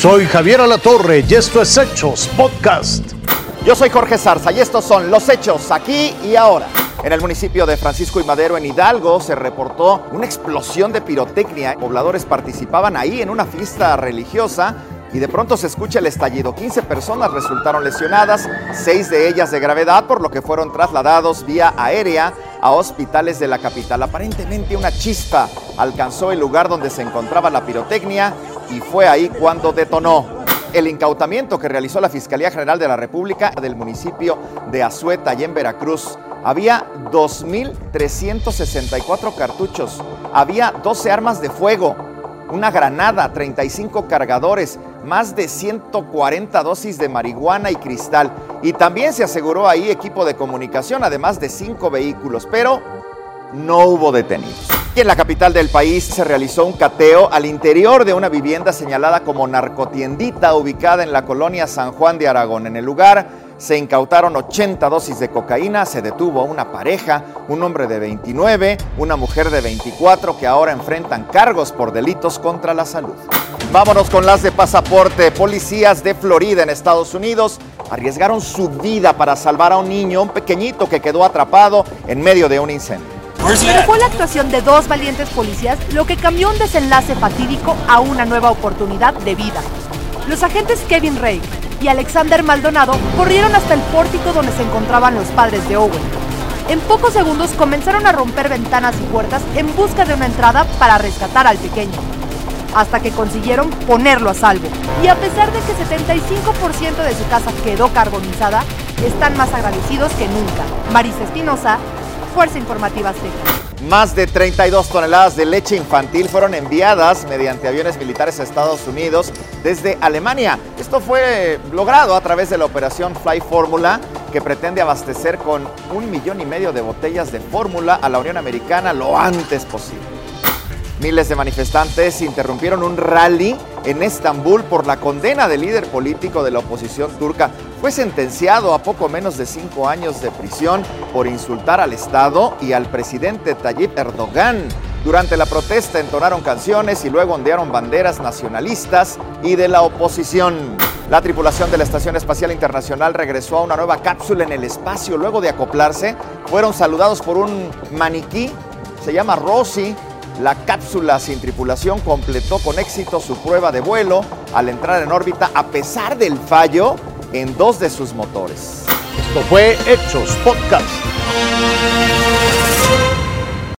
Soy Javier Alatorre y esto es Hechos Podcast. Yo soy Jorge Zarza y estos son los hechos aquí y ahora. En el municipio de Francisco y Madero, en Hidalgo, se reportó una explosión de pirotecnia. Pobladores participaban ahí en una fiesta religiosa y de pronto se escucha el estallido. 15 personas resultaron lesionadas, 6 de ellas de gravedad, por lo que fueron trasladados vía aérea a hospitales de la capital. Aparentemente una chispa alcanzó el lugar donde se encontraba la pirotecnia y fue ahí cuando detonó. El incautamiento que realizó la Fiscalía General de la República del municipio de Azueta y en Veracruz había 2.364 cartuchos, había 12 armas de fuego, una granada, 35 cargadores, más de 140 dosis de marihuana y cristal. Y también se aseguró ahí equipo de comunicación, además de cinco vehículos, pero no hubo detenidos. En la capital del país se realizó un cateo al interior de una vivienda señalada como narcotiendita ubicada en la colonia San Juan de Aragón. En el lugar se incautaron 80 dosis de cocaína, se detuvo a una pareja, un hombre de 29, una mujer de 24 que ahora enfrentan cargos por delitos contra la salud. Vámonos con las de pasaporte. Policías de Florida en Estados Unidos arriesgaron su vida para salvar a un niño, un pequeñito que quedó atrapado en medio de un incendio. Pero fue la actuación de dos valientes policías lo que cambió un desenlace fatídico a una nueva oportunidad de vida. Los agentes Kevin Ray y Alexander Maldonado corrieron hasta el pórtico donde se encontraban los padres de Owen. En pocos segundos comenzaron a romper ventanas y puertas en busca de una entrada para rescatar al pequeño, hasta que consiguieron ponerlo a salvo. Y a pesar de que 75% de su casa quedó carbonizada, están más agradecidos que nunca. Marisa Espinosa, Fuerza Informativa Azteca. Más de 32 toneladas de leche infantil fueron enviadas mediante aviones militares a Estados Unidos desde Alemania. Esto fue logrado a través de la operación Fly Fórmula, que pretende abastecer con un millón y medio de botellas de fórmula a la Unión Americana lo antes posible. Miles de manifestantes interrumpieron un rally en Estambul por la condena del líder político de la oposición turca. Fue sentenciado a poco menos de cinco años de prisión por insultar al Estado y al presidente Tayyip Erdogan. Durante la protesta entonaron canciones y luego ondearon banderas nacionalistas y de la oposición. La tripulación de la Estación Espacial Internacional regresó a una nueva cápsula en el espacio. Luego de acoplarse, fueron saludados por un maniquí, se llama Rosy, la cápsula sin tripulación completó con éxito su prueba de vuelo al entrar en órbita a pesar del fallo en dos de sus motores. Esto fue Hechos Podcast.